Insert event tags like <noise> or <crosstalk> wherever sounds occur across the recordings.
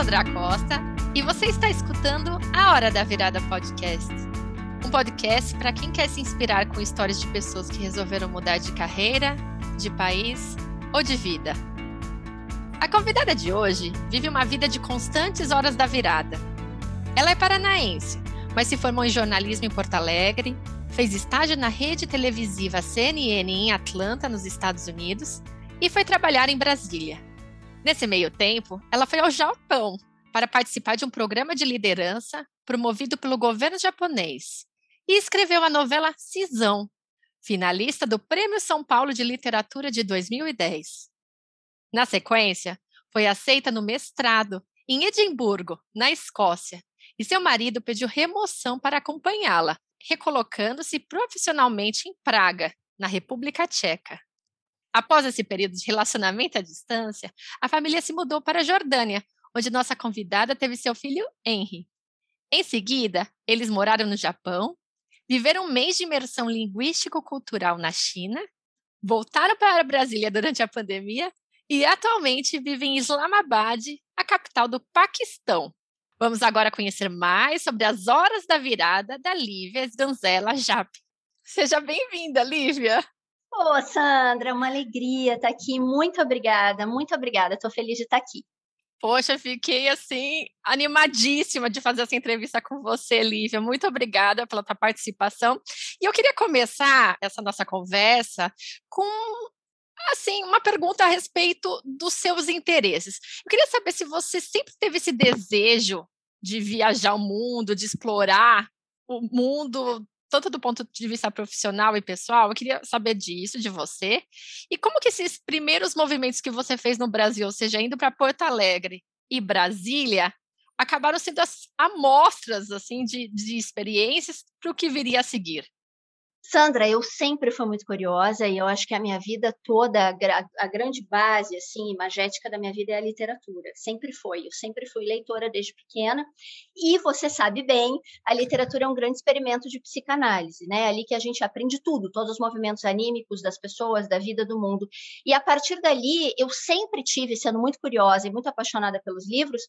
pessoal! Aqui é Sandra Costa e você está escutando a Hora da Virada Podcast. Um podcast para quem quer se inspirar com histórias de pessoas que resolveram mudar de carreira, de país ou de vida. A convidada de hoje vive uma vida de constantes horas da virada. Ela é paranaense, mas se formou em jornalismo em Porto Alegre, fez estágio na rede televisiva CNN em Atlanta, nos Estados Unidos, e foi trabalhar em Brasília. Nesse meio tempo, ela foi ao Japão para participar de um programa de liderança promovido pelo governo japonês e escreveu a novela Cisão, finalista do Prêmio São Paulo de Literatura de 2010. Na sequência, foi aceita no mestrado em Edimburgo, na Escócia, e seu marido pediu remoção para acompanhá-la, recolocando-se profissionalmente em Praga, na República Tcheca. Após esse período de relacionamento à distância, a família se mudou para a Jordânia, onde nossa convidada teve seu filho Henry. Em seguida, eles moraram no Japão, viveram um mês de imersão linguístico-cultural na China, voltaram para Brasília durante a pandemia e atualmente vivem em Islamabad, a capital do Paquistão. Vamos agora conhecer mais sobre as horas da virada da Lívia Sganzella Jap. Seja bem-vinda, Lívia! Ô, Sandra, uma alegria estar aqui. Muito obrigada, muito obrigada. Estou feliz de estar aqui. Poxa, fiquei assim animadíssima de fazer essa entrevista com você, Lívia. Muito obrigada pela tua participação. E eu queria começar essa nossa conversa com assim, uma pergunta a respeito dos seus interesses. Eu queria saber se você sempre teve esse desejo de viajar o mundo, de explorar o mundo tanto do ponto de vista profissional e pessoal, eu queria saber disso, de você. E como que esses primeiros movimentos que você fez no Brasil, ou seja, indo para Porto Alegre e Brasília, acabaram sendo as amostras assim de, de experiências para o que viria a seguir? Sandra, eu sempre fui muito curiosa e eu acho que a minha vida toda, a, grande base, assim, imagética da minha vida é a literatura. Sempre foi. Eu sempre fui leitora desde pequena. E você sabe bem, a literatura é um grande experimento de psicanálise, né? Ali que a gente aprende tudo, todos os movimentos anímicos das pessoas, da vida do mundo. E a partir dali, eu sempre tive, sendo muito curiosa e muito apaixonada pelos livros,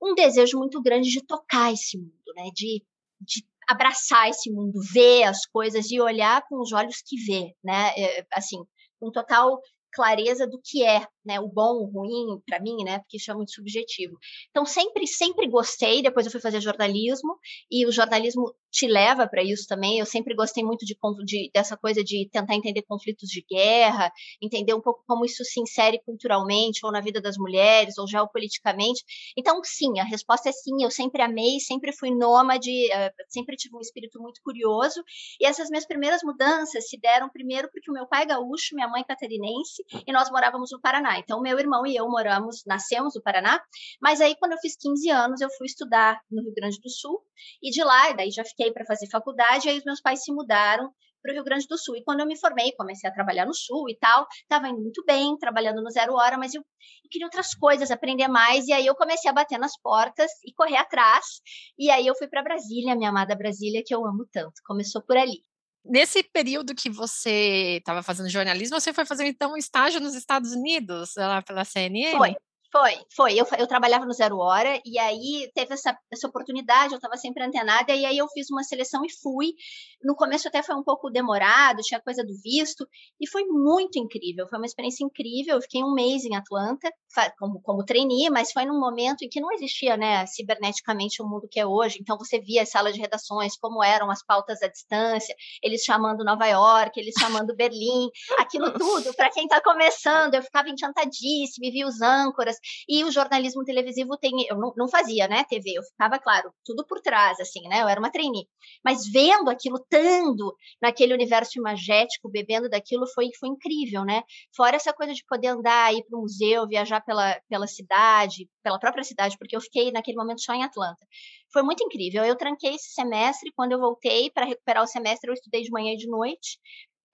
um desejo muito grande de tocar esse mundo, né? De de abraçar esse mundo, ver as coisas e olhar com os olhos que vê, né? É, assim, com total clareza do que é, né, o bom, o ruim, para mim, né, porque isso é muito subjetivo. Então sempre, sempre gostei. Depois eu fui fazer jornalismo e o jornalismo te leva para isso também. Eu sempre gostei muito de, de, dessa coisa de tentar entender conflitos de guerra, entender um pouco como isso se insere culturalmente ou na vida das mulheres ou geopoliticamente. Então sim, a resposta é sim. Eu sempre amei, sempre fui nômade, uh, sempre tive um espírito muito curioso. E essas minhas primeiras mudanças se deram primeiro porque o meu pai é gaúcho, minha mãe é catarinense e nós morávamos no Paraná. Então, meu irmão e eu moramos, nascemos no Paraná, mas aí quando eu fiz 15 anos, eu fui estudar no Rio Grande do Sul, e de lá, daí já fiquei para fazer faculdade, aí os meus pais se mudaram para o Rio Grande do Sul. E quando eu me formei, comecei a trabalhar no Sul e tal, estava indo muito bem, trabalhando no Zero Hora, mas eu, eu, queria outras coisas, aprender mais, e aí eu comecei a bater nas portas e correr atrás, e aí eu fui para Brasília, minha amada Brasília, que eu amo tanto. Começou por ali. Nesse período que você estava fazendo jornalismo, você foi fazer então um estágio nos Estados Unidos, lá pela CNN? Foi, foi, foi. Eu, eu trabalhava no Zero Hora e aí teve essa, essa oportunidade, eu estava sempre antenada, e aí eu fiz uma seleção e fui. No começo até foi um pouco demorado, tinha coisa do visto, e foi muito incrível. Foi uma experiência incrível. Eu fiquei um mês em Atlanta, como, como trainee, mas foi num momento em que não existia, né, ciberneticamente o mundo que é hoje. Então você via as salas de redações, como eram as pautas à distância, eles chamando Nova York, eles chamando Berlim, aquilo <laughs> tudo. Para quem está começando, eu ficava enchantadíssima, via os âncoras e o jornalismo televisivo tem, eu não, não, fazia, né, TV, eu ficava, claro, tudo por trás, assim, né, eu era uma trainee. Mas vendo aquilo, estando naquele universo imagético, bebendo daquilo, foi, foi incrível, né? Fora essa coisa de poder andar, ir para o museu, viajar pela, pela cidade, pela própria cidade, porque eu fiquei naquele momento só em Atlanta. Foi muito incrível. Eu tranquei esse semestre, quando eu voltei para recuperar o semestre, eu estudei de manhã e de noite,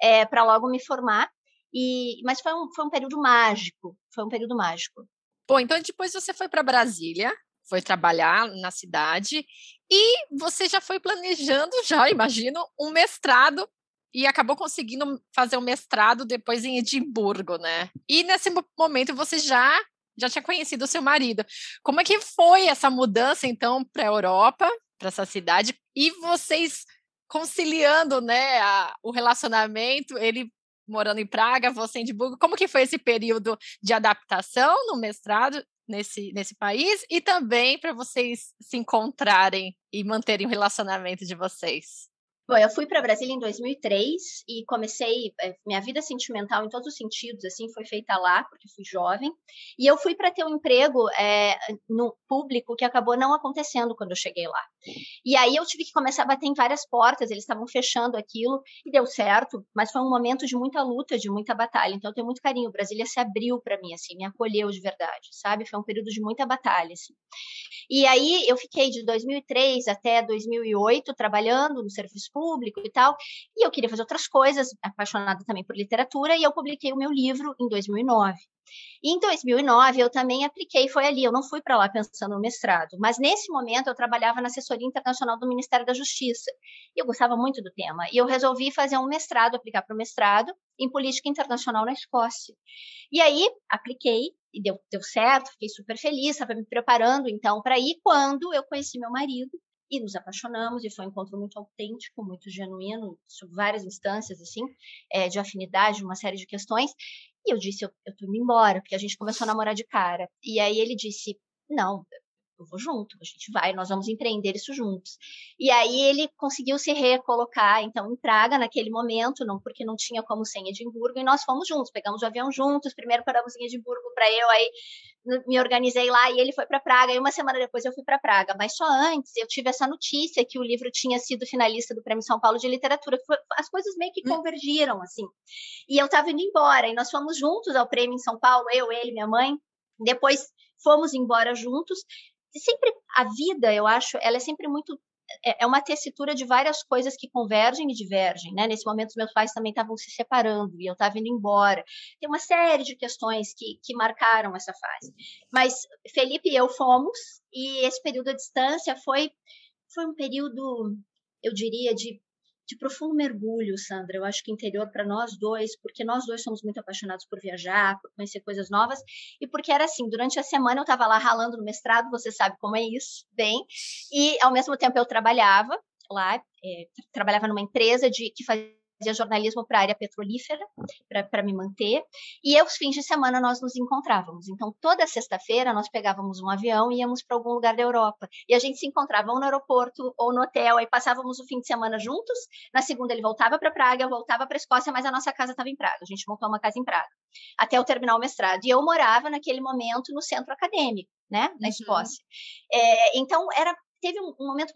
é, para logo me formar. E, mas foi um, foi um período mágico, foi um período mágico. Bom, então depois você foi para Brasília, foi trabalhar na cidade e você já foi planejando, <laughs> já imagino, um mestrado e acabou conseguindo fazer um mestrado depois em Edimburgo, né? E nesse momento você já já tinha conhecido o seu marido. Como é que foi essa mudança, então, para a Europa, para essa cidade, e vocês conciliando né, a, o relacionamento, ele morando em Praga, você em Edimburgo, como que foi esse período de adaptação no mestrado nesse, nesse país e também para vocês se encontrarem e manterem o relacionamento de vocês? Bom, eu fui para Brasília em 2003 e comecei eh, minha vida sentimental em todos os sentidos, assim, foi feita lá porque fui jovem. E eu fui para ter um emprego é, no público que acabou não acontecendo quando eu cheguei lá. E aí eu tive que começar a bater em várias portas. Eles estavam fechando aquilo e deu certo, mas foi um momento de muita luta, de muita batalha. Então eu tenho muito carinho. Brasília se abriu para mim, assim, me acolheu de verdade, sabe? Foi um período de muita batalha, assim. E aí eu fiquei de 2003 até 2008 trabalhando no serviço público e tal, e eu queria fazer outras coisas, apaixonada também por literatura, e eu publiquei o meu livro em 2009. E em 2009 eu também apliquei, foi ali, eu não fui para lá pensando no mestrado, mas nesse momento eu trabalhava na assessoria internacional do Ministério da Justiça. E eu gostava muito do tema, e eu resolvi fazer um mestrado, aplicar para o mestrado em política internacional na Escócia. E aí apliquei e deu, deu certo, fiquei super feliz, estava me preparando então para ir quando eu conheci meu marido e nos apaixonamos e foi um encontro muito autêntico, muito genuíno, várias instâncias assim, é, de afinidade, uma série de questões. E eu disse, eu, eu tô indo embora, porque a gente começou a namorar de cara. E aí ele disse, não, eu vou junto, a gente vai, nós vamos empreender isso juntos. E aí ele conseguiu se recolocar, então, em Praga naquele momento, não porque não tinha como ser em Edimburgo, e nós fomos juntos, pegamos o avião juntos, primeiro paramos em Edimburgo para eu, aí me organizei lá e ele foi para Praga, e uma semana depois eu fui para Praga, mas só antes eu tive essa notícia que o livro tinha sido finalista do Prêmio São Paulo de Literatura, as coisas meio que hum. convergiram, assim. E eu estava indo embora, e nós fomos juntos ao prêmio em São Paulo, eu, ele, minha mãe, depois fomos embora juntos, sempre a vida, eu acho, ela é sempre muito é, é uma tessitura de várias coisas que convergem e divergem, né? Nesse momento, meus pais também estavam se separando e eu estava indo embora. Tem uma série de questões que, que marcaram essa fase. Mas Felipe e eu fomos, e esse período à distância foi, foi um período, eu diria, de de profundo mergulho, Sandra. Eu acho que interior para nós dois, porque nós dois somos muito apaixonados por viajar, por conhecer coisas novas, e porque era assim, durante a semana eu estava lá ralando no mestrado, você sabe como é isso, bem, e ao mesmo tempo eu trabalhava lá, é, trabalhava numa empresa de que fazia fazia jornalismo para a área petrolífera, para me manter, e aos fins de semana nós nos encontrávamos. Então, toda sexta-feira nós pegávamos um avião e íamos para algum lugar da Europa. E a gente se encontrava ou no aeroporto ou no hotel, aí passávamos o fim de semana juntos. Na segunda ele voltava para Praga, eu voltava para Escócia, mas a nossa casa estava em Praga. A gente montou uma casa em Praga, até eu terminar o mestrado. E eu morava naquele momento no centro acadêmico, né, na uhum. Escócia. É, então, era teve um, um momento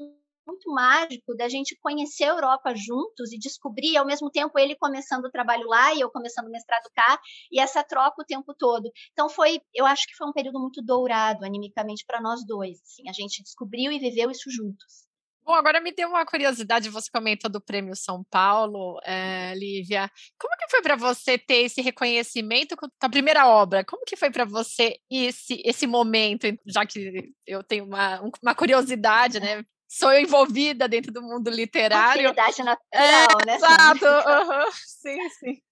muito mágico da gente conhecer a Europa juntos e descobrir, ao mesmo tempo, ele começando o trabalho lá e eu começando o mestrado cá, e essa troca o tempo todo. Então, foi, eu acho que foi um período muito dourado, animicamente, para nós dois. Assim, a gente descobriu e viveu isso juntos. Bom, agora me deu uma curiosidade, você comentou do Prêmio São Paulo, é, Lívia. Como que foi para você ter esse reconhecimento com a primeira obra? Como que foi para você esse, esse momento, já que eu tenho uma, uma curiosidade, né? Sou envolvida dentro do mundo literário. Atividade natural, é, né? Exato, <laughs> uhum. sim, sim.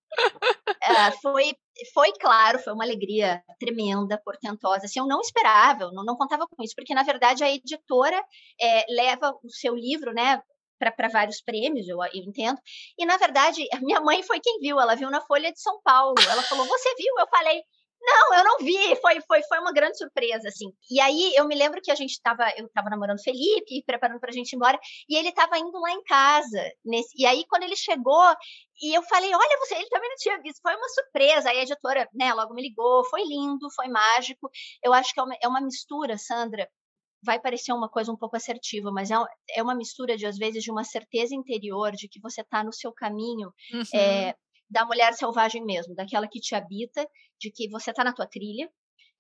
É, foi, foi claro, foi uma alegria tremenda, portentosa. Assim, eu não esperava, eu não, não contava com isso, porque na verdade a editora é, leva o seu livro, né, para vários prêmios, eu, eu, entendo. E, na verdade, a minha mãe foi quem viu, ela viu na Folha de São Paulo. Ela falou: Você viu? Eu falei: não, eu não vi, foi, foi, foi uma grande surpresa, assim. E aí eu me lembro que a gente estava, eu estava namorando o Felipe, preparando para a gente ir embora, e ele estava indo lá em casa. Nesse, e aí, quando ele chegou, e eu falei, olha, você, ele também não tinha visto, foi uma surpresa. Aí a editora, né, logo me ligou, foi lindo, foi mágico. Eu acho que é uma, é uma mistura, Sandra, vai parecer uma coisa um pouco assertiva, mas é, é uma mistura de, às vezes, de uma certeza interior de que você está no seu caminho, uhum. é, da mulher selvagem mesmo, daquela que te habita, de que você está na tua trilha,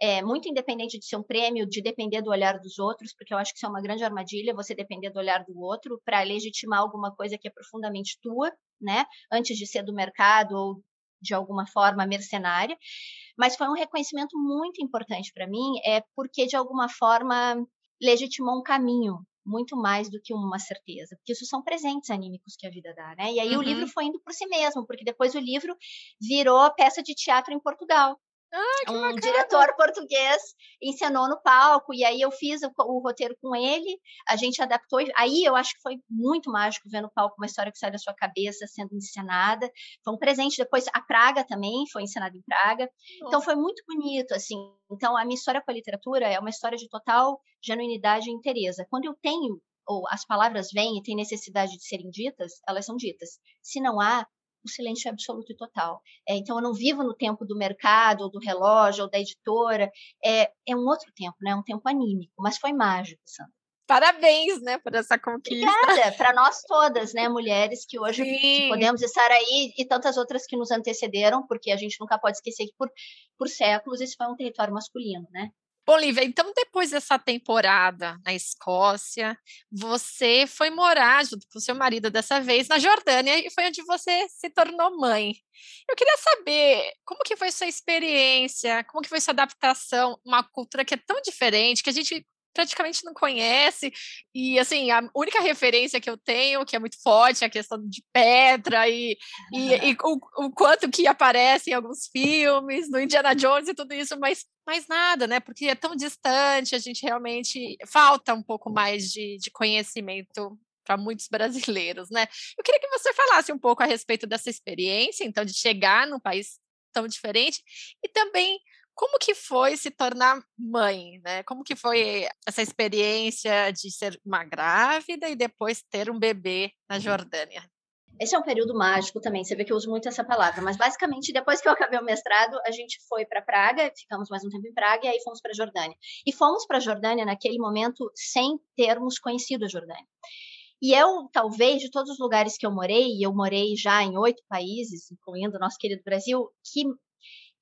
é, muito independente de ser um prêmio, de depender do olhar dos outros, porque eu acho que isso é uma grande armadilha, você depender do olhar do outro para legitimar alguma coisa que é profundamente tua, né? Antes de ser do mercado ou de alguma forma mercenária. Mas foi um reconhecimento muito importante para mim, é porque de alguma forma legitimou um caminho muito mais do que uma certeza, porque isso são presentes anímicos que a vida dá, né? E aí uhum. o livro uhum. foi indo por si mesmo, porque depois o livro virou peça de teatro em Portugal. Ah, um bacana. diretor português encenou no palco, e aí eu fiz o, o, roteiro com ele, a gente adaptou, aí eu acho que foi muito mágico ver no palco uma história que sai da sua cabeça sendo encenada, foi um presente, depois a Praga também foi encenada em Praga, então foi muito bonito, assim, então a minha história com a literatura é uma história de total genuinidade e interesse, quando eu tenho ou as palavras vêm e têm necessidade de serem ditas, elas são ditas. Se não há, o silêncio é absoluto e total. É, então, eu não vivo no tempo do mercado, ou do relógio, ou da editora. É, é um outro tempo, né? Um tempo anímico, mas foi mágico, Sandra. Parabéns, né, por essa conquista. Obrigada, <laughs> para nós todas, né, mulheres que hoje que podemos estar aí e tantas outras que nos antecederam, porque a gente nunca pode esquecer que por, por séculos esse foi um território masculino, né? Olivia, então depois dessa temporada na Escócia, você foi morar junto com seu marido dessa vez na Jordânia e foi onde você se tornou mãe. Eu queria saber como que foi sua experiência, como que foi sua adaptação, uma cultura que é tão diferente, que a gente praticamente não conhece. E, assim, a única referência que eu tenho, que é muito forte, é a questão de pedra e, e, e <laughs> o, o, quanto que aparece em alguns filmes, no Indiana Jones e tudo isso, mas mais nada, né? Porque é tão distante, a gente realmente falta um pouco mais de, de conhecimento para muitos brasileiros, né? Eu queria que você falasse um pouco a respeito dessa experiência, então, de chegar num país tão diferente e também como que foi se tornar mãe, né? Como que foi essa experiência de ser uma grávida e depois ter um bebê na Jordânia? Esse é um período mágico também, você vê que eu uso muito essa palavra, mas basicamente depois que eu acabei o mestrado, a gente foi para Praga, ficamos mais um tempo em Praga e aí fomos para a Jordânia. E fomos para a Jordânia naquele momento sem termos conhecido a Jordânia. E eu, talvez, de todos os lugares que eu morei, e eu morei já em oito países, incluindo o nosso querido Brasil, que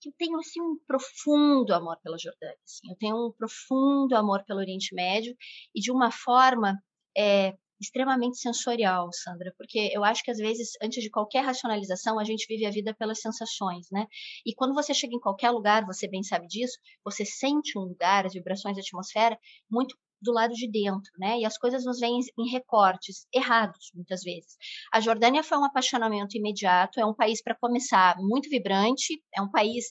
que eu tenho assim um profundo amor pela Jordânia, assim, eu tenho um profundo amor pelo Oriente Médio e de uma forma é, extremamente sensorial, Sandra, porque eu acho que às vezes antes de qualquer racionalização a gente vive a vida pelas sensações, né? E quando você chega em qualquer lugar, você bem sabe disso, você sente um lugar, as vibrações da atmosfera muito do lado de dentro, né? E as coisas nos vêm em recortes errados, muitas vezes. A Jordânia foi um apaixonamento imediato, é um país, para começar, muito vibrante, é um país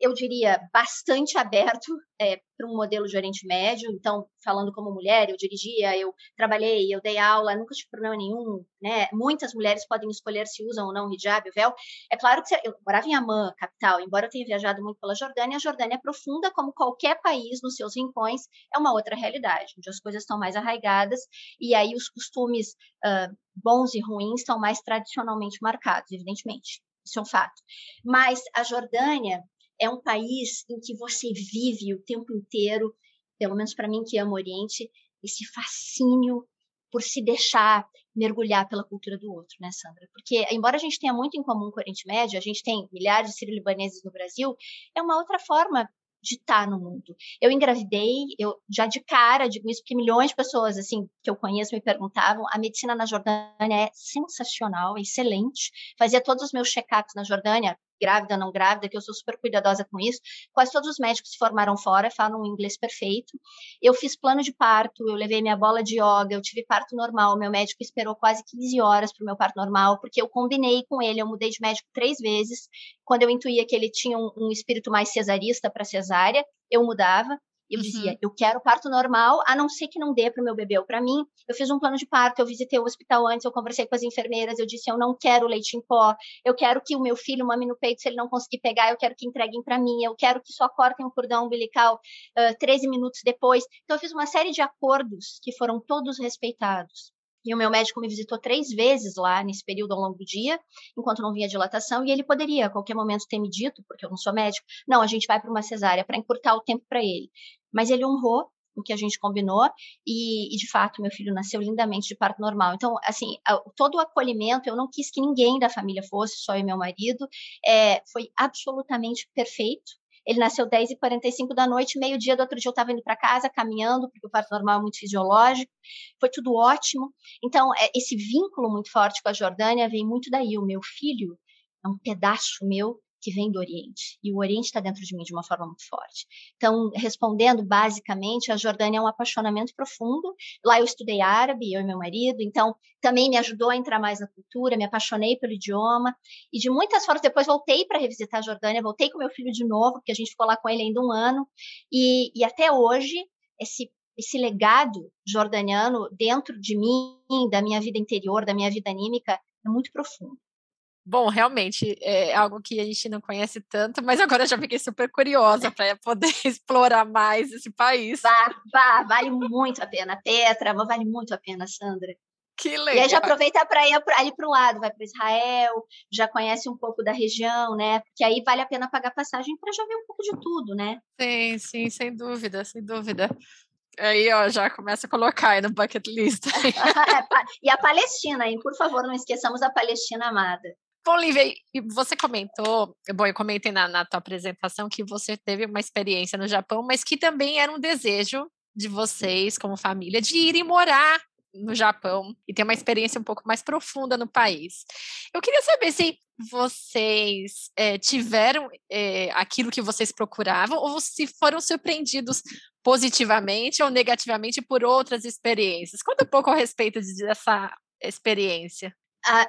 eu diria, bastante aberto é, para um modelo de Oriente Médio. Então, falando como mulher, eu dirigia, eu trabalhei, eu dei aula, nunca tive problema nenhum. Né? Muitas mulheres podem escolher se usam ou não hijab, véu. É claro que eu morava em Amman, capital, embora eu tenha viajado muito pela Jordânia, a Jordânia é profunda, como qualquer país nos seus rincões, é uma outra realidade, onde as coisas estão mais arraigadas e aí os costumes uh, bons e ruins estão mais tradicionalmente marcados, evidentemente. Isso é um fato. Mas a Jordânia, é um país em que você vive o tempo inteiro, pelo menos para mim que amo o Oriente, esse fascínio por se deixar mergulhar pela cultura do outro, né, Sandra? Porque, embora a gente tenha muito em comum com o Oriente Médio, a gente tem milhares de sírio-libaneses no Brasil, é uma outra forma de estar no mundo. Eu engravidei, eu já de cara digo isso porque milhões de pessoas assim que eu conheço me perguntavam. A medicina na Jordânia é sensacional, é excelente. Fazia todos os meus check-ups na Jordânia grávida, não grávida, que eu sou super cuidadosa com isso. Quase todos os médicos se formaram fora, falam inglês perfeito. Eu fiz plano de parto, eu levei minha bola de yoga, eu tive parto normal. Meu médico esperou quase 15 horas para o meu parto normal, porque eu combinei com ele, eu mudei de médico três vezes. Quando eu intuía que ele tinha um, um espírito mais cesarista para cesárea, eu mudava. Eu uhum. dizia, eu quero parto normal, a não ser que não dê para o meu bebê ou para mim. Eu fiz um plano de parto, eu visitei o hospital antes, eu conversei com as enfermeiras, eu disse, eu não quero leite em pó, eu quero que o meu filho mame no peito se ele não conseguir pegar, eu quero que entreguem para mim, eu quero que só cortem o cordão umbilical uh, 13 minutos depois. Então, eu fiz uma série de acordos que foram todos respeitados. E o meu médico me visitou três vezes lá nesse período ao longo do dia, enquanto não vinha dilatação, e ele poderia a qualquer momento ter me dito, porque eu não sou médico, não, a gente vai para uma cesárea para encurtar o tempo para ele. Mas ele honrou o que a gente combinou e, e, de fato meu filho nasceu lindamente de parto normal. Então, assim, todo o acolhimento, eu não quis que ninguém da família fosse, só eu e meu marido, é, foi absolutamente perfeito. Ele nasceu 10h45 da noite, meio-dia do outro dia eu estava indo para casa, caminhando, porque o parto normal é muito fisiológico. Foi tudo ótimo. Então, é, esse vínculo muito forte com a Jordânia vem muito daí. O meu filho é um pedaço meu que vem do Oriente. E o Oriente está dentro de mim de uma forma muito forte. Então, respondendo basicamente, a Jordânia é um apaixonamento profundo. Lá eu estudei árabe, eu e meu marido, então também me ajudou a entrar mais na cultura, me apaixonei pelo idioma. E de muitas formas, depois voltei para revisitar a Jordânia, voltei com meu filho de novo, porque a gente ficou lá com ele ainda um ano. E, e até hoje, esse esse legado jordaniano dentro de mim, da minha vida interior, da minha vida anímica, é muito profundo. Bom, realmente é algo que a gente não conhece tanto, mas agora já fiquei super curiosa para poder <laughs> explorar mais esse país. Vá, vá, vale muito a pena. Petra, vale muito a pena, Sandra. Que legal. E aí já aproveita para ir ali para o lado, vai para Israel, já conhece um pouco da região, né? Porque aí vale a pena pagar passagem para já ver um pouco de tudo, né? Sim, sim, sem dúvida, sem dúvida. Aí, ó, já começa a colocar aí no bucket list. <laughs> É, e a Palestina, hein? Por favor, não esqueçamos a Palestina amada. Bom, Lívia, você comentou, bom, eu comentei na, na tua apresentação que você teve uma experiência no Japão, mas que também era um desejo de vocês, como família, de irem morar no Japão e ter uma experiência um pouco mais profunda no país. Eu queria saber se vocês é, tiveram é, aquilo que vocês procuravam ou se foram surpreendidos positivamente ou negativamente por outras experiências. Conta um pouco a respeito dessa experiência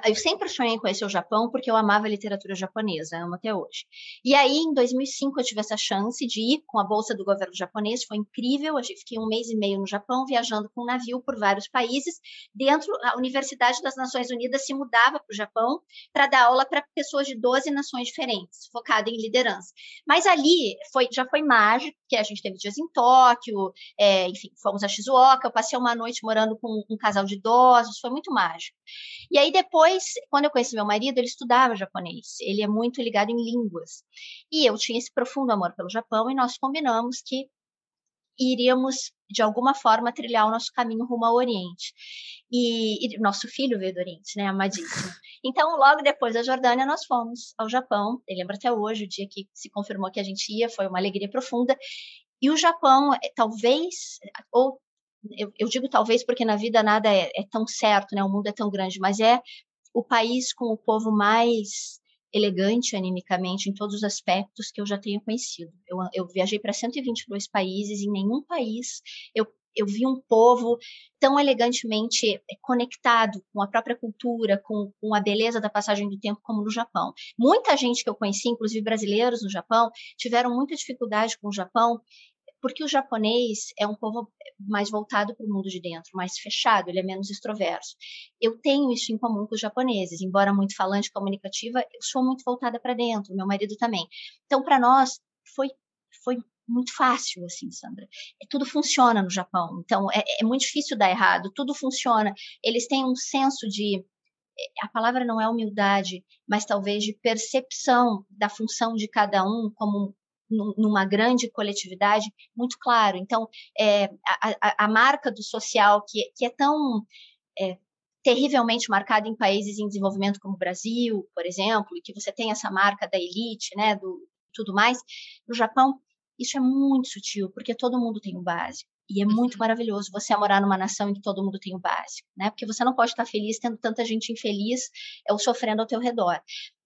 eu sempre sonhei em conhecer o Japão porque eu amava a literatura japonesa, amo até hoje. E aí, em 2005, eu tive essa chance de ir com a bolsa do governo japonês, foi incrível. Eu fiquei um mês e meio no Japão, viajando com um navio por vários países. Dentro, a Universidade das Nações Unidas se mudava para o Japão para dar aula para pessoas de 12 nações diferentes, focada em liderança. Mas ali foi, já foi mágico, porque a gente teve dias em Tóquio, é, enfim, fomos a Shizuoka, eu passei uma noite morando com um casal de idosos, foi muito mágico. E aí, depois, quando eu conheci meu marido, ele estudava japonês. Ele é muito ligado em línguas. E eu tinha esse profundo amor pelo Japão e nós combinamos que iríamos, de alguma forma, trilhar o nosso caminho rumo ao Oriente. E, e nosso filho veio do Oriente, né? Amadíssimo. <laughs> Então, logo depois da Jordânia, nós fomos ao Japão. Eu lembro até hoje, o dia que se confirmou que a gente ia, foi uma alegria profunda. E o Japão, é, talvez, ou eu, eu, digo talvez porque na vida nada é, é, tão certo, né? O mundo é tão grande, mas é o país com o povo mais elegante animicamente em todos os aspectos que eu já tenho conhecido. Eu, eu viajei para 122 países, em nenhum país eu, eu vi um povo tão elegantemente conectado com a própria cultura, com, com a beleza da passagem do tempo, como no Japão. Muita gente que eu conheci, inclusive brasileiros no Japão, tiveram muita dificuldade com o Japão porque o japonês é um povo mais voltado para o mundo de dentro, mais fechado, ele é menos extroverso. Eu tenho isso em comum com os japoneses, embora muito falante, comunicativa, eu sou muito voltada para dentro, meu marido também. Então, para nós, foi, foi muito fácil, assim, Sandra. É, tudo funciona no Japão, então é, é muito difícil dar errado, tudo funciona. Eles têm um senso de a palavra não é humildade, mas talvez de percepção da função de cada um como numa grande coletividade muito claro. Então, é, a, a, marca do social, que, que é tão é, terrivelmente marcada em países em desenvolvimento como o Brasil, por exemplo, e que você tem essa marca da elite, né, do tudo mais, no Japão, isso é muito sutil, porque todo mundo tem o básico. E é muito uhum. maravilhoso você morar numa nação em que todo mundo tem o básico, né? Porque você não pode estar feliz tendo tanta gente infeliz ou sofrendo ao teu redor.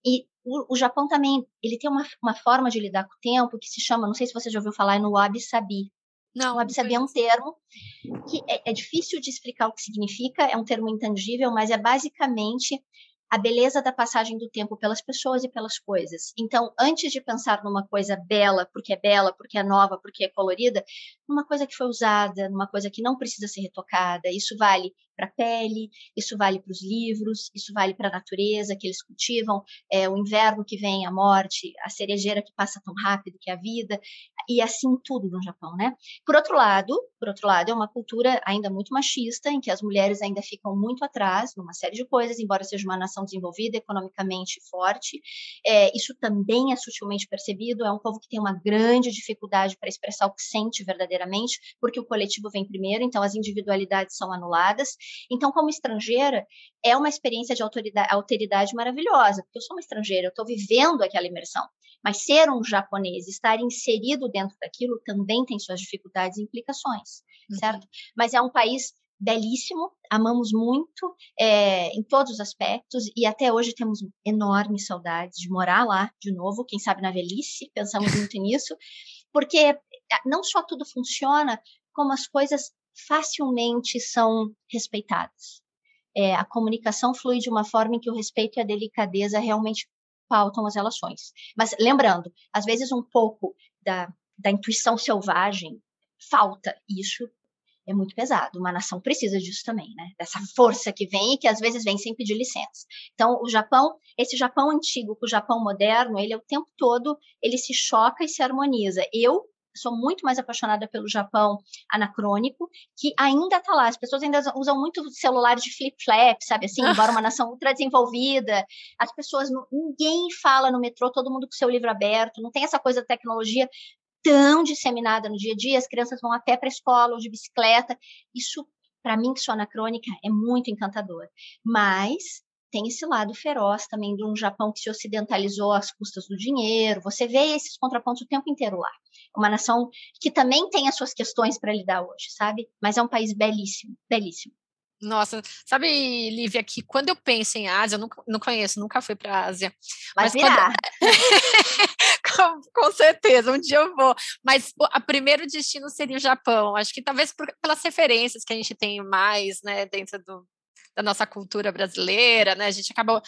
E o, o, Japão também, ele tem uma, uma forma de lidar com o tempo que se chama, não sei se você já ouviu falar, é no wabi-sabi. Não, o wabi-sabi é um termo que é, é difícil de explicar o que significa, é um termo intangível, mas é basicamente a beleza da passagem do tempo pelas pessoas e pelas coisas. Então, antes de pensar numa coisa bela, porque é bela, porque é nova, porque é colorida, numa coisa que foi usada, numa coisa que não precisa ser retocada, isso vale para a pele, isso vale para os livros, isso vale para a natureza que eles cultivam, é, o inverno que vem, a morte, a cerejeira que passa tão rápido que é a vida, e assim tudo no Japão, né? Por outro lado, por outro lado, é uma cultura ainda muito machista, em que as mulheres ainda ficam muito atrás numa série de coisas, embora seja uma nação desenvolvida, economicamente forte, é, isso também é sutilmente percebido, é um povo que tem uma grande dificuldade para expressar o que sente verdadeiramente, porque o coletivo vem primeiro, então as individualidades são anuladas, então, como estrangeira, é uma experiência de autoridade, alteridade maravilhosa, porque eu sou uma estrangeira, eu estou vivendo aquela imersão. Mas ser um japonês, estar inserido dentro daquilo, também tem suas dificuldades e implicações, uhum. certo? Mas é um país belíssimo, amamos muito é, em todos os aspectos e até hoje temos enormes saudades de morar lá de novo, quem sabe na velhice, pensamos muito <laughs> nisso, porque eh, não só tudo funciona, como as coisas facilmente são respeitadas. É, a comunicação flui de uma forma em que o respeito e a delicadeza realmente pautam as relações. Mas lembrando, às vezes um pouco da, da intuição selvagem falta. Isso é muito pesado. Uma nação precisa disso também, né? Dessa força que vem e que às vezes vem sem pedir licença. Então, o Japão, esse Japão antigo com o Japão moderno, ele é o tempo todo, ele se choca e se harmoniza. Eu sou muito mais apaixonada pelo Japão anacrônico, que ainda está lá. As pessoas ainda usam muito celulares de flip-flap, sabe assim? Embora uma nação ultra desenvolvida, as pessoas, ninguém fala no metrô, todo mundo com seu livro aberto, não tem essa coisa da tecnologia tão disseminada no dia a dia, as crianças vão até para a escola ou de bicicleta. Isso, para mim, que sou anacrônica, é muito encantador. Mas tem esse lado feroz também de um Japão que se ocidentalizou às custas do dinheiro. Você vê esses contrapontos o tempo inteiro lá. Uma nação que também tem as suas questões para lidar hoje, sabe? Mas é um país belíssimo, belíssimo. Nossa, sabe, Lívia, que quando eu penso em Ásia, eu não, não conheço, nunca fui para a Ásia. Vai mas virar. Quando... <laughs> com, com, certeza, um dia eu vou. Mas o primeiro destino seria o Japão. Acho que talvez por, pelas referências que a gente tem mais, né, dentro do, da nossa cultura brasileira, né? A gente acaba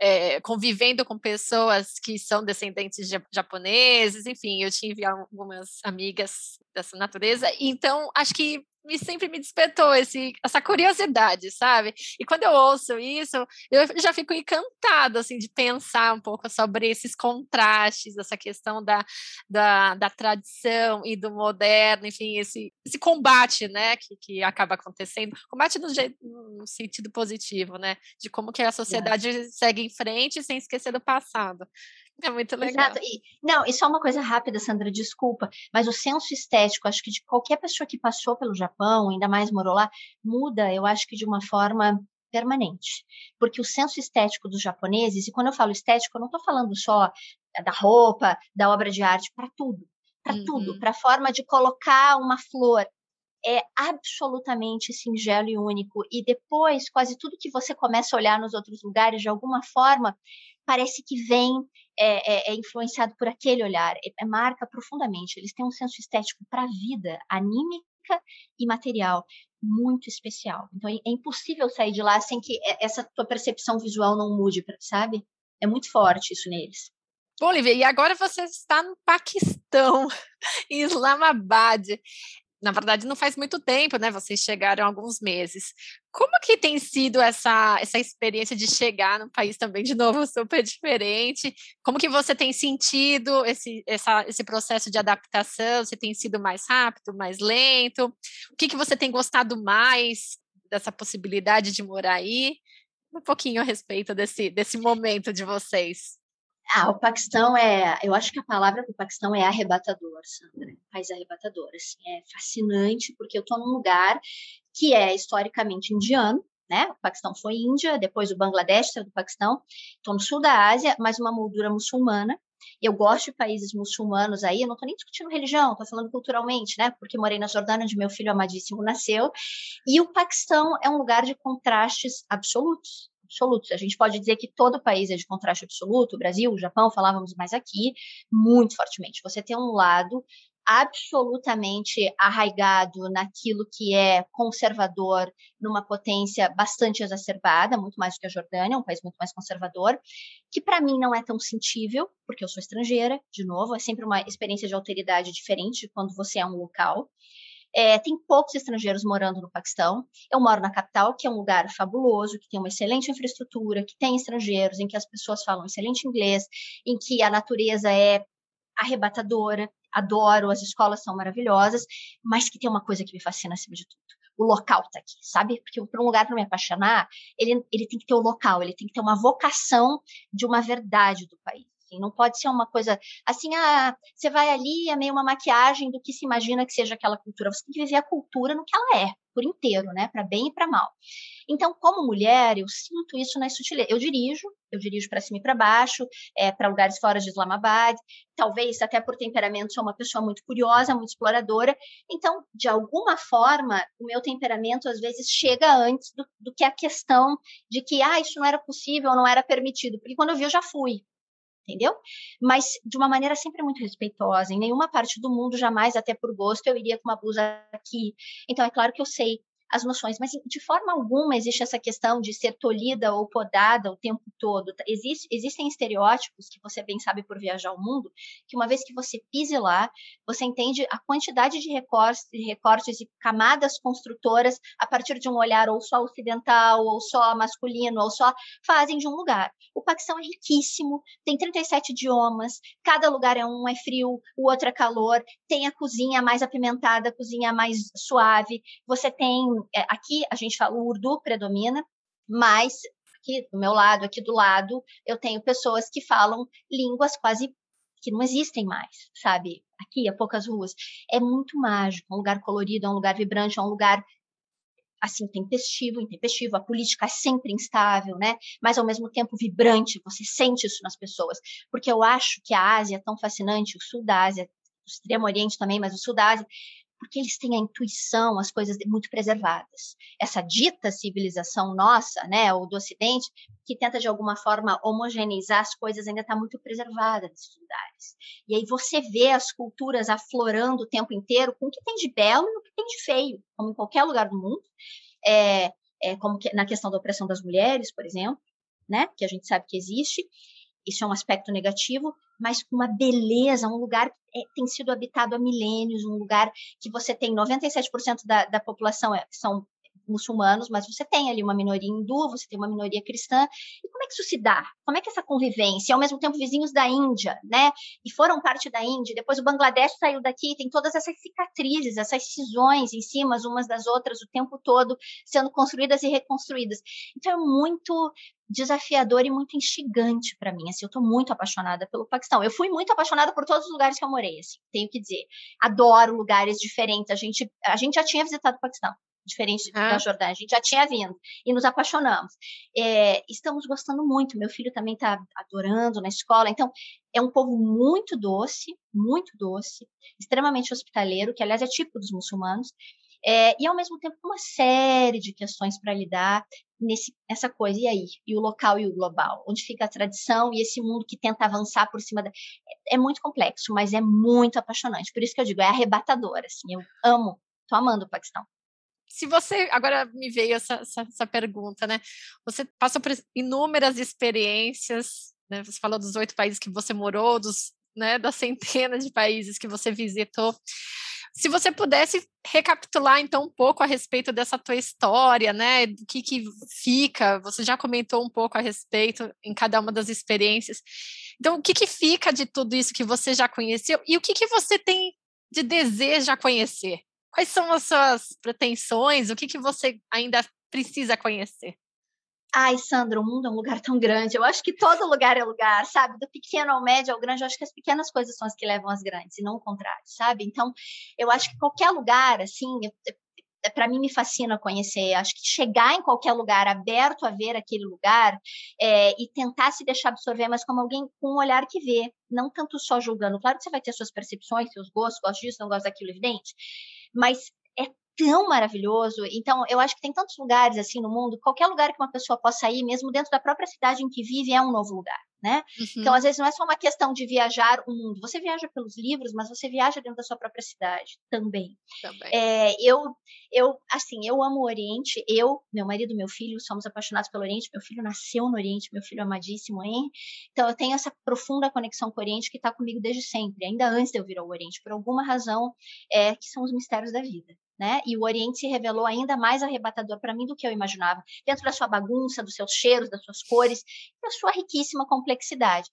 é, convivendo com pessoas que são descendentes de japoneses, enfim, eu tive algumas amigas dessa natureza, então acho que me sempre me despertou esse, essa curiosidade, sabe? E quando eu ouço isso, eu já fico encantada, assim, de pensar um pouco sobre esses contrastes, essa questão da, da, da tradição e do moderno, enfim, esse, esse combate, né, que, que acaba acontecendo, combate no, jeito, no sentido positivo, né, de como que a sociedade é. segue em frente sem esquecer do passado. <laughs> É muito legal. Exato. E, não, e só uma coisa rápida, Sandra, desculpa, mas o senso estético, acho que de qualquer pessoa que passou pelo Japão, ainda mais morou lá, muda, eu acho que de uma forma permanente. Porque o senso estético dos japoneses, e quando eu falo estético, eu não estou falando só da roupa, da obra de arte, para tudo. Para uhum. tudo, para a forma de colocar uma flor, é absolutamente singelo e único. E depois, quase tudo que você começa a olhar nos outros lugares, de alguma forma, parece que vem é, é, é influenciado por aquele olhar, é, marca profundamente. Eles têm um senso estético para a vida, anímica e material, muito especial. Então é impossível sair de lá sem que essa tua percepção visual não mude, sabe? É muito forte isso neles. Bom, Olivia, e agora você está no Paquistão, <laughs> em Islamabad na verdade, não faz muito tempo, né? Vocês chegaram há alguns meses. Como que tem sido essa, essa experiência de chegar num país também, de novo, super diferente? Como que você tem sentido esse, essa, esse processo de adaptação? Você tem sido mais rápido, mais lento? O que, que você tem gostado mais dessa possibilidade de morar aí? Um pouquinho a respeito desse, desse momento de vocês. Ah, o Paquistão é, eu acho que a palavra para o Paquistão é arrebatador, Sandra. Um país arrebatador, assim, é fascinante porque eu estou num lugar que é historicamente indiano, né? O Paquistão foi Índia, depois o Bangladesh saiu do Paquistão. Estou no sul da Ásia, mas uma moldura muçulmana. Eu gosto de países muçulmanos aí, eu não estou nem discutindo religião, estou falando culturalmente, né? Porque morei na Jordânia, onde meu filho amadíssimo nasceu. E o Paquistão é um lugar de contrastes absolutos absolutos. A gente pode dizer que todo país é de contraste absoluto, o Brasil, o Japão, falávamos mais aqui, muito fortemente. Você tem um lado absolutamente arraigado naquilo que é conservador, numa potência bastante exacerbada, muito mais do que a Jordânia, um país muito mais conservador, que para mim não é tão sentível, porque eu sou estrangeira, de novo, é sempre uma experiência de alteridade diferente de quando você é um local. É, tem poucos estrangeiros morando no Paquistão. Eu moro na capital, que é um lugar fabuloso, que tem uma excelente infraestrutura, que tem estrangeiros, em que as pessoas falam excelente inglês, em que a natureza é arrebatadora. Adoro, as escolas são maravilhosas, mas que tem uma coisa que me fascina acima de tudo o local está aqui, sabe? Porque para um lugar para me apaixonar, ele, ele tem que ter o local, ele tem que ter uma vocação de uma verdade do país Assim, não pode ser uma coisa assim, ah, você vai ali, é meio uma maquiagem do que se imagina que seja aquela cultura. Você tem que viver a cultura no que ela é, por inteiro, né? Para bem e para mal. Então, como mulher, eu sinto isso nas sutilezas. Eu dirijo, eu dirijo para cima e para baixo, é, para lugares fora de Islamabad. Talvez, até por temperamento, sou uma pessoa muito curiosa, muito exploradora. Então, de alguma forma, o meu temperamento às vezes chega antes do, do que a questão de que, ah, isso não era possível, não era permitido. Porque quando eu vi, eu já fui entendeu? Mas de uma maneira sempre muito respeitosa. Em nenhuma parte do mundo, jamais, até por gosto, eu iria com uma blusa aqui. Então, é claro que eu sei as noções, mas de forma alguma existe essa questão de ser tolhida ou podada o tempo todo. Existe, existem estereótipos que você bem sabe por viajar o mundo, que uma vez que você pise lá, você entende a quantidade de recortes, de recortes e camadas construtoras a partir de um olhar ou só ocidental, ou só masculino, ou só fazem de um lugar. O Paquistão é riquíssimo, tem 37 idiomas, cada lugar é um é frio, o outro é calor, tem a cozinha mais apimentada, a cozinha mais suave, você tem aqui a gente fala o urdu predomina, mas aqui do meu lado, aqui do lado, eu tenho pessoas que falam línguas quase que não existem mais, sabe? Aqui a poucas ruas. É muito mágico, é um lugar colorido, é um lugar vibrante, é um lugar assim tempestivo, intempestivo, a política é sempre instável, né? Mas ao mesmo tempo vibrante, você sente isso nas pessoas, porque eu acho que a Ásia é tão fascinante, o sul da Ásia, o Extremo Oriente também, mas o sul da Ásia porque eles têm a intuição, as coisas muito preservadas. Essa dita civilização nossa, né, ou do Ocidente, que tenta de alguma forma homogeneizar as coisas, ainda está muito preservada nesses lugares. E aí você vê as culturas aflorando o tempo inteiro com o que tem de belo e o que tem de feio, como em qualquer lugar do mundo. É, é como que, na questão da opressão das mulheres, por exemplo, né, que a gente sabe que existe. Isso é um aspecto negativo, mas com uma beleza, um lugar que é, tem sido habitado há milênios, um lugar que você tem 97% da, da população é, são muçulmanos, mas você tem ali uma minoria hindu, você tem uma minoria cristã. E como é que isso se dá? Como é que essa convivência, ao mesmo tempo vizinhos da Índia, né? E foram parte da Índia, depois o Bangladesh saiu daqui, tem todas essas cicatrizes, essas cisões em cima umas das outras o tempo todo, sendo construídas e reconstruídas. Então é muito desafiador e muito instigante para mim. Assim, eu estou muito apaixonada pelo Paquistão. Eu fui muito apaixonada por todos os lugares que eu morei, assim, tenho que dizer. Adoro lugares diferentes. A gente, a gente já tinha visitado o Paquistão diferente ah. da Jordânia. A gente já tinha vindo e nos apaixonamos. É, estamos gostando muito. Meu filho também está adorando na escola. Então, é um povo muito doce, muito doce, extremamente hospitaleiro, que aliás é típico dos muçulmanos. É, e ao mesmo tempo uma série de questões para lidar nesse essa coisa e aí e o local e o global onde fica a tradição e esse mundo que tenta avançar por cima da é, é muito complexo mas é muito apaixonante por isso que eu digo é arrebatador assim eu amo tô amando o Paquistão se você agora me veio essa, essa, essa, pergunta, né? Você passa por inúmeras experiências, né? Você falou dos oito países que você morou, dos, né, das centenas de países que você visitou. Se você pudesse recapitular então um pouco a respeito dessa tua história, né? Do que, que fica, você já comentou um pouco a respeito em cada uma das experiências. Então, o que, que fica de tudo isso que você já conheceu e o que, que você tem de desejo a conhecer? Quais são as suas pretensões? O que, que você ainda precisa conhecer? Ai, Sandra, o mundo é um lugar tão grande. Eu acho que todo lugar é lugar, sabe? Do pequeno ao médio ao grande, eu acho que as pequenas coisas são as que levam às grandes, e não o contrário, sabe? Então, eu acho que qualquer lugar, assim, para mim me fascina conhecer. Acho que chegar em qualquer lugar aberto a ver aquele lugar é, e tentar se deixar absorver, mas como alguém com um olhar que vê, não tanto só julgando. Claro que você vai ter suas percepções, seus gostos, gosto disso, não gosto daquilo, evidente mas é tão maravilhoso. Então, eu acho que tem tantos lugares assim no mundo, qualquer lugar que uma pessoa possa ir, mesmo dentro da própria cidade em que vive, é um novo lugar, né? Então, uhum. Então, às vezes não é só uma questão de viajar o mundo. Você viaja pelos livros, mas você viaja dentro da sua própria cidade também. também. É, eu, eu, assim, eu amo o Oriente. Eu, meu marido, meu filho, somos apaixonados pelo Oriente. Meu filho nasceu no Oriente, meu filho amadíssimo, hein? Então, eu tenho essa profunda conexão com o Oriente que está comigo desde sempre, ainda antes de eu vir ao Oriente, por alguma razão, é, que são os mistérios da vida né? E o Oriente se revelou ainda mais arrebatador para mim do que eu imaginava, dentro da sua bagunça, dos seus cheiros, das suas cores, da sua riquíssima complexidade.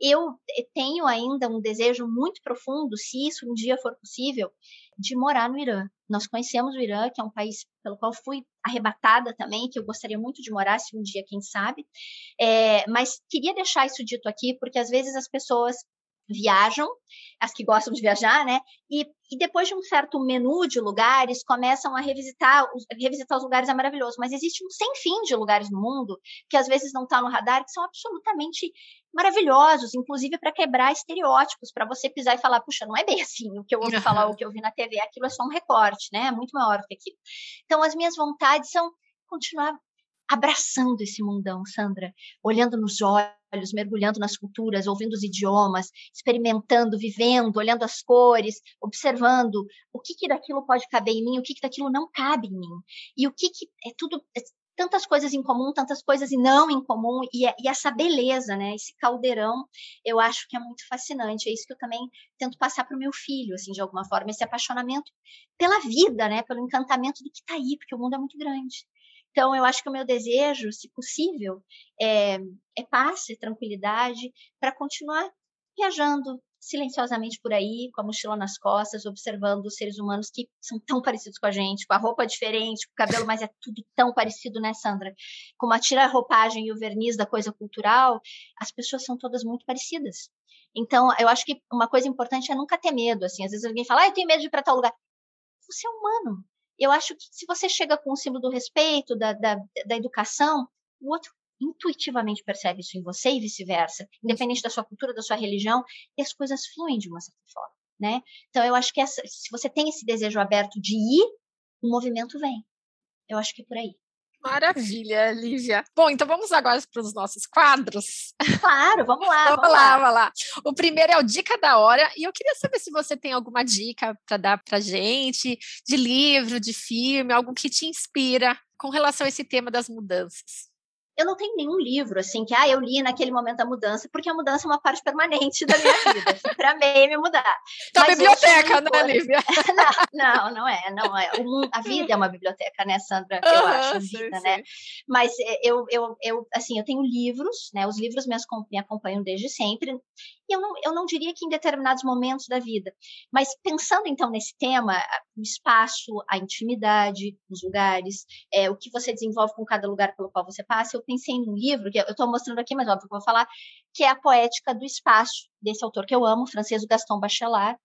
Eu eh, tenho ainda um desejo muito profundo, se isso um dia for possível, de morar no Irã. Nós conhecemos o Irã, que é um país pelo qual fui arrebatada também, que eu gostaria muito de morar, se um dia, quem sabe. É, mas queria deixar isso dito aqui, porque às vezes as pessoas viajam, as que gostam de viajar, né? E, e, depois de um certo menu de lugares, começam a revisitar, os, revisitar os lugares é maravilhoso, mas existe um sem fim de lugares no mundo que às vezes não está no radar, que são absolutamente maravilhosos, inclusive para quebrar estereótipos, para você pisar e falar, puxa, não é bem <laughs> assim, o que eu ouvi uhum. falar, o que eu vi na TV, aquilo é só um recorte, né? É muito maior do que aquilo. Então, as minhas vontades são continuar abraçando esse mundão, Sandra, olhando nos olhos, mergulhando nas culturas, ouvindo os idiomas, experimentando, vivendo, olhando as cores, observando o que que daquilo pode caber em mim, o que que daquilo não cabe em mim, e o que que é tudo é tantas coisas em comum, tantas coisas não em comum, e, e, essa beleza, né? Esse caldeirão, eu acho que é muito fascinante. É isso que eu também tento passar para o meu filho, assim, de alguma forma, esse apaixonamento pela vida, né? Pelo encantamento do que está aí, porque o mundo é muito grande. Então, eu acho que o meu desejo, se possível, é, é paz, e tranquilidade, para continuar viajando silenciosamente por aí, com a mochila nas costas, observando os seres humanos que são tão parecidos com a gente, com a roupa diferente, com o cabelo, mas é tudo tão parecido, né, Sandra? Como a tira-roupagem e o verniz da coisa cultural, as pessoas são todas muito parecidas. Então, eu acho que uma coisa importante é nunca ter medo, assim, às vezes alguém fala, ah, eu tenho medo de ir para tal lugar. Você é humano, eu acho que se você chega com o símbolo do respeito, da, da, da educação, o outro intuitivamente percebe isso em você e vice-versa, independente da sua cultura, da sua religião, e as coisas fluem de uma certa forma, né? Então eu acho que essa, se você tem esse desejo aberto de ir, o movimento vem. Eu acho que é por aí. Maravilha, Lívia. Bom, então vamos agora para os nossos quadros. Claro, vamos lá. vamos, vamos lá, vamos lá. O primeiro é o Dica da Hora, e eu queria saber se você tem alguma dica para dar para gente, de livro, de filme, algo que te inspira com relação a esse tema das mudanças eu não tenho nenhum livro assim que ah, eu li naquele momento da mudança, porque a mudança é uma parte permanente da minha vida. Assim, para mim me mudar. Então, Mas biblioteca, né, Lívia? <laughs> não, não, não é, não é. Mundo, a vida é uma biblioteca, né, Sandra? Eu uhum, acho, a vida, sim, né? Sim. Mas eh, eu, eu, eu, assim, eu tenho livros, né? Os livros me acompanham desde sempre. Eu não, eu não diria que em determinados momentos da vida. Mas pensando então nesse tema, o espaço, a intimidade, os lugares, é, o que você desenvolve com cada lugar pelo qual você passa, eu pensei num livro, que eu estou mostrando aqui, mas óbvio que eu vou falar, que é A Poética do Espaço, desse autor que eu amo, francês Gaston Bachelard,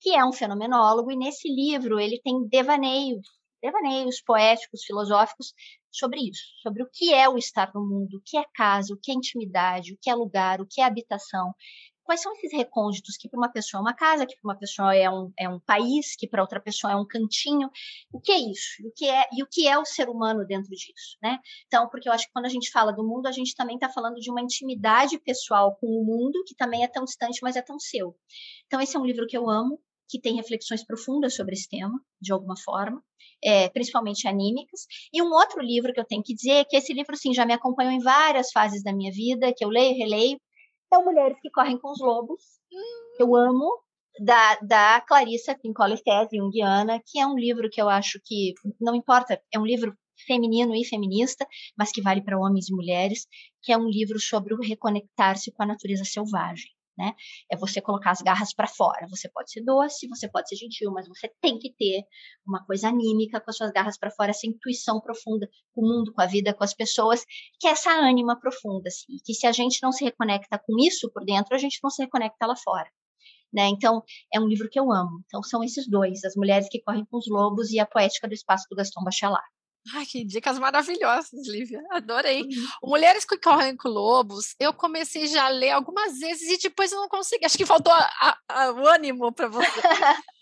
que é um fenomenólogo, e nesse livro ele tem devaneios, devaneios poéticos, filosóficos, sobre isso, sobre o que é o estar no mundo, o que é casa, o que é intimidade, o que é lugar, o que é habitação quais são esses recônditos que para uma pessoa é uma casa, que para uma pessoa é um, é um país, que para outra pessoa é um cantinho. O que é isso? E o que é, e o que é o ser humano dentro disso, né? Então, porque eu acho que quando a gente fala do mundo, a gente também está falando de uma intimidade pessoal com o mundo, que também é tão distante, mas é tão seu. Então, esse é um livro que eu amo, que tem reflexões profundas sobre esse tema, de alguma forma, é, principalmente anímicas. E um outro livro que eu tenho que dizer é que esse livro, sim, já me acompanhou em várias fases da minha vida, que eu leio e são Mulheres que Correm com os Lobos. Eu amo, da, da Clarissa Pincola Tese, Jungiana, que é um livro que eu acho que, não importa, é um livro feminino e feminista, mas que vale para homens e mulheres, que é um livro sobre o reconectar-se com a natureza selvagem né? É você colocar as garras para fora. Você pode ser doce, você pode ser gentil, mas você tem que ter uma coisa anímica com as suas garras para fora, essa intuição profunda com o mundo, com a vida, com as pessoas, que é essa ânima profunda, assim. Que se a gente não se reconecta com isso por dentro, a gente não se reconecta lá fora. Né? Então, é um livro que eu amo. Então, são esses dois, As Mulheres que Correm com os Lobos e A Poética do Espaço do Gaston Bachelard. Ai, que dicas maravilhosas, Lívia. Adorei. Uhum. Mulheres que correm com lobos, eu comecei já a ler algumas vezes e depois eu não consegui. Acho que faltou a, a, o ânimo para você. <laughs>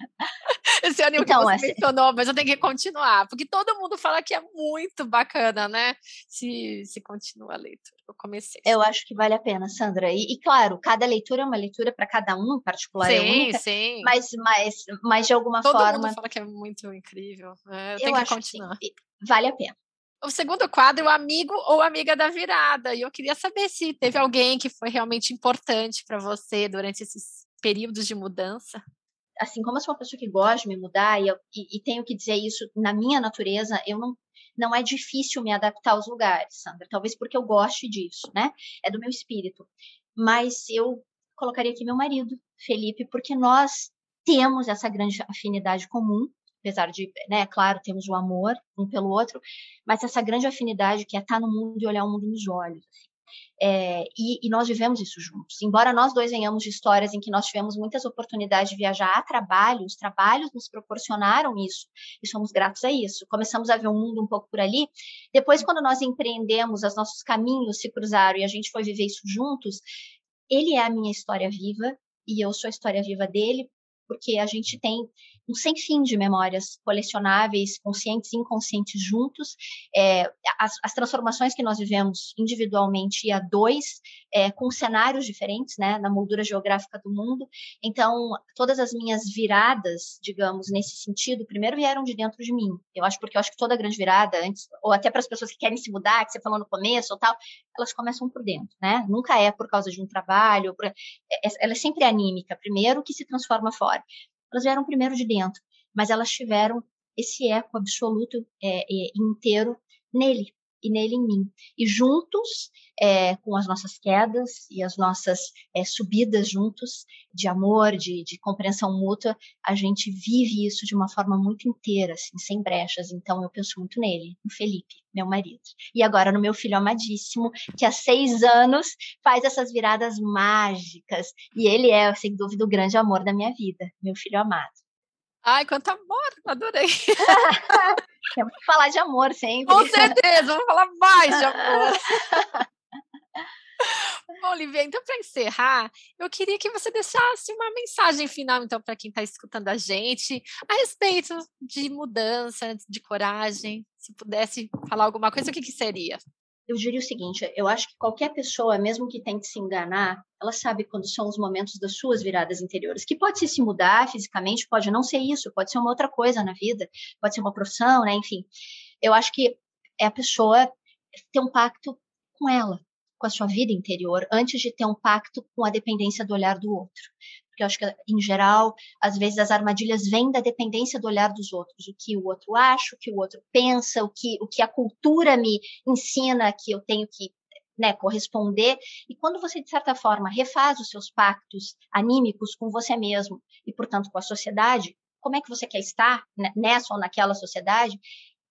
Esse ânimo então, que você assim... mencionou, mas eu tenho que continuar, porque todo mundo fala que é muito bacana, né? Se, se continua a leitura. Eu comecei. Eu acho que vale a pena, Sandra. E, e claro, cada leitura é uma leitura para cada um, em particular. É sim, é única, sim. Mas, mas, mas de alguma todo forma. Todo mundo fala que é muito incrível. É, eu, eu tenho que continuar. Que, vale a pena. O segundo quadro, o amigo ou amiga da virada. E eu queria saber se teve alguém que foi realmente importante para você durante esses períodos de mudança. Assim, como eu sou uma pessoa que gosta de me mudar, e, eu, e, e tenho que dizer isso na minha natureza, eu não, não é difícil me adaptar aos lugares, Sandra. Talvez porque eu goste disso, né? É do meu espírito. Mas eu colocaria aqui meu marido, Felipe, porque nós temos essa grande afinidade comum, apesar de, né, claro, temos o amor um pelo outro, mas essa grande afinidade que é estar no mundo e olhar o mundo nos olhos. Assim. É, e, e, nós vivemos isso juntos. Embora nós dois venhamos de histórias em que nós tivemos muitas oportunidades de viajar a trabalho, os trabalhos nos proporcionaram isso, e somos gratos a isso. Começamos a ver o mundo um pouco por ali. Depois, quando nós empreendemos, os nossos caminhos se cruzaram e a gente foi viver isso juntos, ele é a minha história viva e eu sou a história viva dele, porque a gente tem um sem fim de memórias colecionáveis, conscientes e inconscientes juntos. É, as, as, transformações que nós vivemos individualmente e a dois, é, com cenários diferentes, né, na moldura geográfica do mundo. Então, todas as minhas viradas, digamos, nesse sentido, primeiro vieram de dentro de mim. Eu acho porque eu acho que toda grande virada, antes, ou até para as pessoas que querem se mudar, que você falou no começo ou tal, elas começam por dentro, né? Nunca é por causa de um trabalho, por, é, ela é sempre anímica, primeiro que se transforma fora elas vieram primeiro de dentro, mas elas tiveram esse eco absoluto é, é, inteiro nele e nele em mim. E juntos, é, com as nossas quedas e as nossas é, subidas juntos, de amor, de, de, compreensão mútua, a gente vive isso de uma forma muito inteira, assim, sem brechas. Então, eu penso muito nele, no Felipe, meu marido. E agora no meu filho amadíssimo, que há seis anos faz essas viradas mágicas. E ele é, sem dúvida, o grande amor da minha vida, meu filho amado. Ai, quanto amor, adorei. <laughs> Temos que falar de amor sempre. Com certeza, vamos falar mais de amor. <laughs> Bom, Olivia, então para encerrar, eu queria que você deixasse uma mensagem final, então, para quem está escutando a gente, a respeito de mudança, de coragem. Se pudesse falar alguma coisa, o que, que seria? Eu diria o seguinte: eu acho que qualquer pessoa, mesmo que tente se enganar, ela sabe quando são os momentos das suas viradas interiores, que pode ser se mudar fisicamente, pode não ser isso, pode ser uma outra coisa na vida, pode ser uma profissão, né? Enfim, eu acho que é a pessoa ter um pacto com ela, com a sua vida interior, antes de ter um pacto com a dependência do olhar do outro porque eu acho que, em geral, às vezes as armadilhas vêm da dependência do olhar dos outros, o que o outro acha, o que o outro pensa, o que, o que a cultura me ensina que eu tenho que né, corresponder. E quando você, de certa forma, refaz os seus pactos anímicos com você mesmo e, portanto, com a sociedade, como é que você quer estar né, nessa ou naquela sociedade?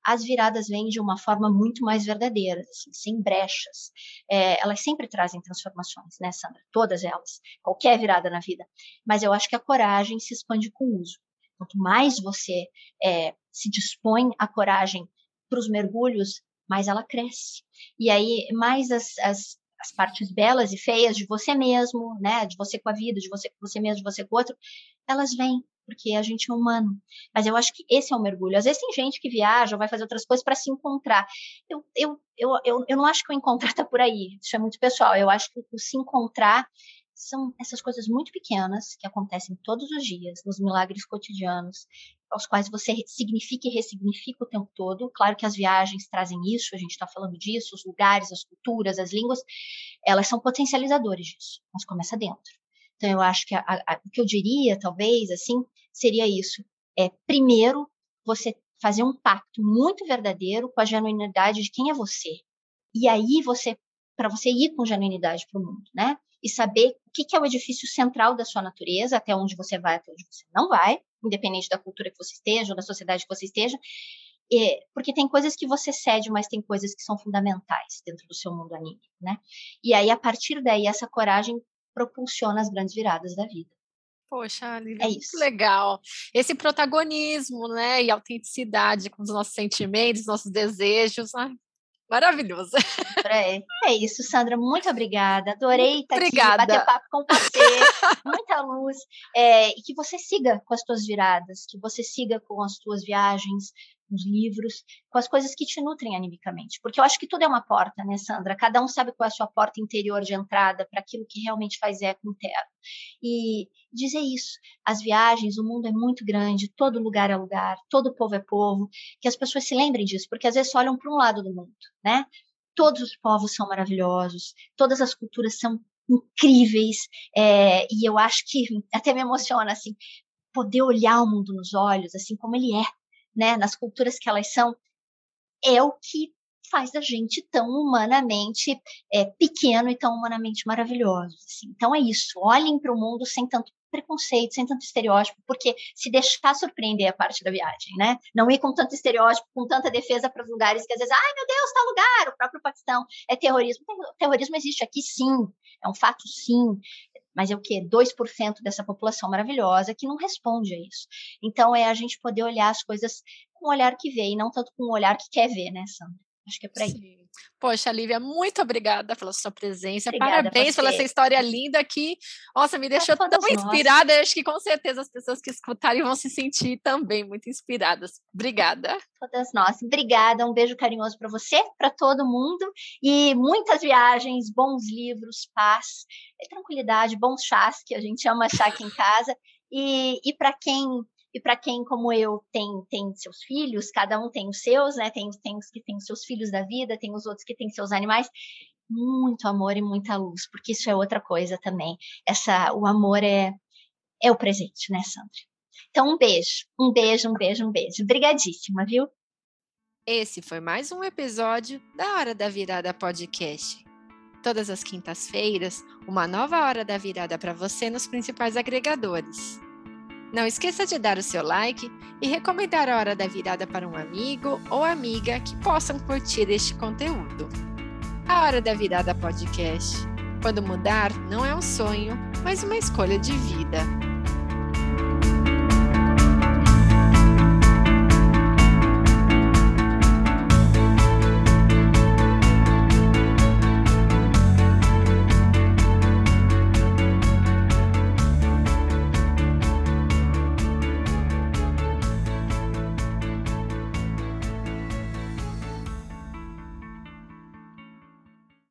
As viradas vêm de uma forma muito mais verdadeira, assim, sem brechas. É, elas sempre trazem transformações, né, Sandra? Todas elas, qualquer virada na vida. Mas eu acho que a coragem se expande com o uso. Quanto mais você é, se dispõe a coragem para os mergulhos, mais ela cresce. E aí, mais as, as, as partes belas e feias de você mesmo, né, de você com a vida, de você com você mesmo, de você com o outro, elas vêm porque a gente é humano. Mas eu acho que esse é o mergulho. Às vezes tem gente que viaja ou vai fazer outras coisas para se encontrar. Eu, eu, eu, eu, eu não acho que o encontrar está por aí. Isso é muito pessoal. Eu acho que o se encontrar são essas coisas muito pequenas que acontecem todos os dias, nos milagres cotidianos, aos quais você significa e ressignifica o tempo todo. Claro que as viagens trazem isso, a gente está falando disso, os lugares, as culturas, as línguas, elas são potencializadores disso, mas começa dentro. Então, eu acho que a, a, o que eu diria, talvez, assim, seria isso. É, primeiro, você fazer um pacto muito verdadeiro com a genuinidade de quem é você. E aí, você, para você ir com genuinidade para o mundo, né? E saber o que, que é o edifício central da sua natureza, até onde você vai, até onde você não vai, independente da cultura que você esteja, ou da sociedade que você esteja, é, porque tem coisas que você cede, mas tem coisas que são fundamentais dentro do seu mundo anímico, né? E aí, a partir daí, essa coragem propulsiona as grandes viradas da vida. Poxa, Lívia, é isso. legal. Esse protagonismo, né, e autenticidade com os nossos sentimentos, nossos desejos, ai, maravilhoso. É, é isso, Sandra, muito obrigada. Adorei estar obrigada. aqui, bater papo com você, muita luz, é, e que você siga com as tuas viradas, que você siga com as tuas viagens, nos livros, com as coisas que te nutrem animicamente. Porque eu acho que tudo é uma porta, né, Sandra? Cada um sabe qual é a sua porta interior de entrada para aquilo que realmente faz eco interno. E dizer isso, as viagens, o mundo é muito grande, todo lugar é lugar, todo povo é povo, que as pessoas se lembrem disso, porque às vezes só olham para um lado do mundo, né? Todos os povos são maravilhosos, todas as culturas são incríveis, é, e eu acho que até me emociona, assim, poder olhar o mundo nos olhos, assim como ele é, né, nas culturas que elas são, é o que faz da gente tão humanamente é, pequeno e tão humanamente maravilhoso. Assim. Então é isso, olhem para o mundo sem tanto preconceito, sem tanto estereótipo, porque se deixar surpreender a parte da viagem, né? Não ir com tanto estereótipo, com tanta defesa para os lugares que às vezes, ai meu Deus, tal lugar, o próprio Paquistão é terrorismo. Terrorismo existe aqui sim, é um fato sim, mas é o quê? 2% dessa população maravilhosa que não responde a isso. Então é a gente poder olhar as coisas com o olhar que vê e não tanto com o olhar que quer ver, né, Sandra? Acho que é por aí. Sim. Poxa, Lívia, muito obrigada pela sua presença. Obrigada Parabéns pela essa história linda que, nossa, me deixou tão nós. inspirada. Eu acho que com certeza as pessoas que escutarem vão se sentir também muito inspiradas. Obrigada. Todas nós. Obrigada. Um beijo carinhoso para você, para todo mundo e muitas viagens, bons livros, paz, tranquilidade, bons chás que a gente ama chá aqui em casa. E, e para quem e para quem, como eu, tem, tem seus filhos, cada um tem os seus, né? Tem, tem os que têm seus filhos da vida, tem os outros que têm seus animais. Muito amor e muita luz, porque isso é outra coisa também. Essa, o amor é, é o presente, né, Sandra? Então, um beijo, um beijo, um beijo, um beijo. Obrigadíssima, viu? Esse foi mais um episódio da Hora da Virada Podcast. Todas as quintas-feiras, uma nova Hora da Virada para você nos principais agregadores. Não esqueça de dar o seu like e recomendar a Hora da Virada para um amigo ou amiga que possam curtir este conteúdo. A Hora da Virada Podcast. Quando mudar não é um sonho, mas uma escolha de vida.